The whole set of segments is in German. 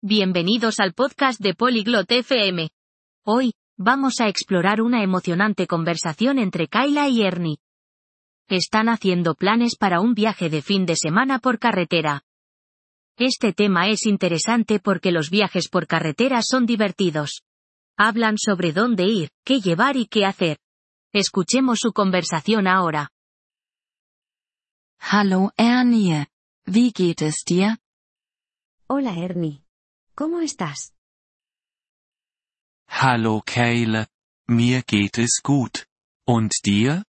Bienvenidos al podcast de Polyglot FM. Hoy, vamos a explorar una emocionante conversación entre Kyla y Ernie. Están haciendo planes para un viaje de fin de semana por carretera. Este tema es interesante porque los viajes por carretera son divertidos. Hablan sobre dónde ir, qué llevar y qué hacer. Escuchemos su conversación ahora. Hallo Ernie. Wie geht es dir? Hola Ernie. ¿Cómo estás? Hallo Keile, mir geht es gut. Und dir?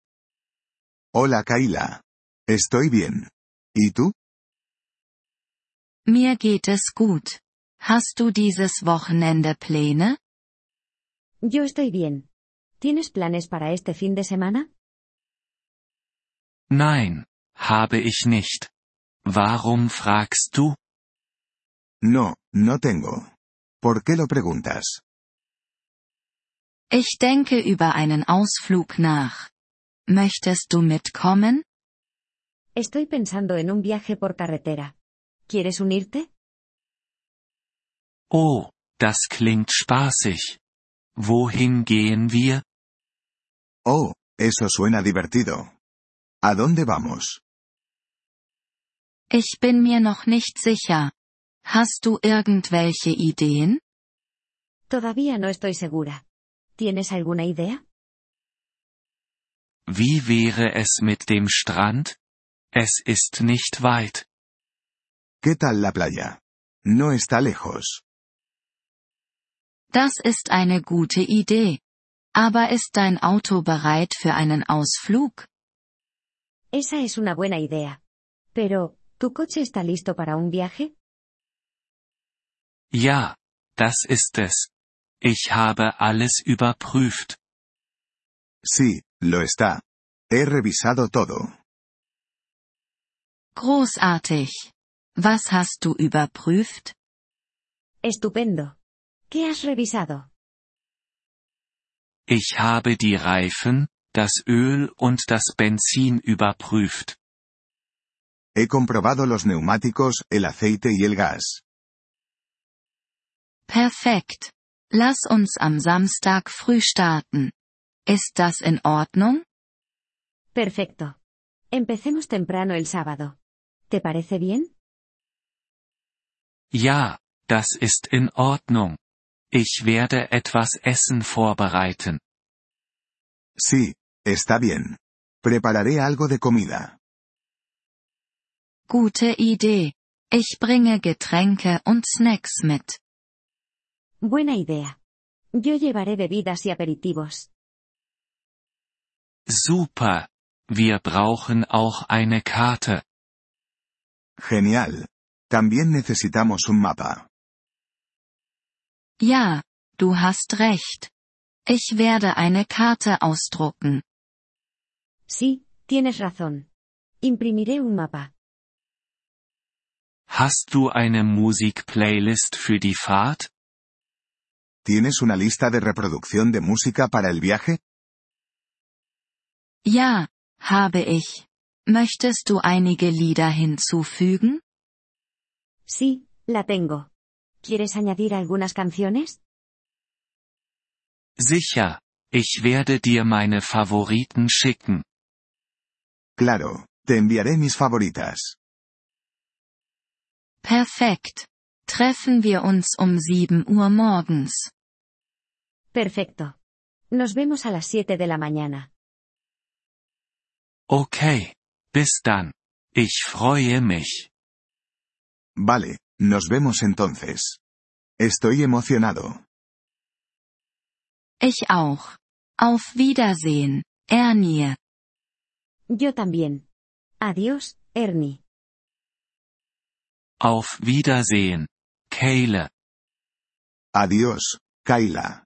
Hola Kayla. Estoy bien. ¿Y tú? Mir geht es gut. Hast du dieses Wochenende Pläne? Yo estoy bien. ¿Tienes planes para este fin de semana? Nein, habe ich nicht. Warum fragst du? No, no tengo. ¿Por qué lo preguntas? Ich denke über einen Ausflug nach. Möchtest du mitkommen? Estoy pensando en un viaje por carretera. ¿Quieres unirte? Oh, das klingt spaßig. Wohin gehen wir? Oh, eso suena divertido. ¿A dónde vamos? Ich bin mir noch nicht sicher. Hast du irgendwelche Ideen? Todavía no estoy segura. ¿Tienes alguna idea? Wie wäre es mit dem Strand? Es ist nicht weit. ¿Qué tal la playa? No está lejos. Das ist eine gute Idee. Aber ist dein Auto bereit für einen Ausflug? Esa es una buena idea. Pero, ¿tu coche está listo para un viaje? Ja, das ist es. Ich habe alles überprüft. Sí, lo está. He revisado todo. Großartig. Was hast du überprüft? Estupendo. ¿Qué has revisado? Ich habe die Reifen, das Öl und das Benzin überprüft. He comprobado los neumáticos, el aceite y el gas. Perfekt. Lass uns am Samstag früh starten. Ist das in Ordnung? Perfecto. Empecemos temprano el sábado. ¿Te parece bien? Ja, das ist in Ordnung. Ich werde etwas Essen vorbereiten. Sí, está bien. Prepararé algo de comida. Gute Idee. Ich bringe Getränke und Snacks mit. Buena idea. Yo llevaré bebidas y aperitivos. Super. Wir brauchen auch eine Karte. Genial. También necesitamos un mapa. Ja, du hast recht. Ich werde eine Karte ausdrucken. Sí, tienes razón. Imprimiré un mapa. Hast du eine Musikplaylist für die Fahrt? ¿Tienes una lista de reproducción de música para el viaje? Ja, habe ich. Möchtest du einige Lieder hinzufügen? Sí, la tengo. ¿Quieres añadir algunas canciones? Sicher. Ich werde dir meine Favoriten schicken. Claro, te enviaré mis favoritas. Perfekt. Treffen wir uns um 7 Uhr morgens. Perfecto. Nos vemos a las 7 de la mañana. Okay. Bis dann. Ich freue mich. Vale, nos vemos entonces. Estoy emocionado. Ich auch. Auf Wiedersehen, Ernie. Yo también. Adiós, Ernie. Auf Wiedersehen. Keile. Adiós, Kayla.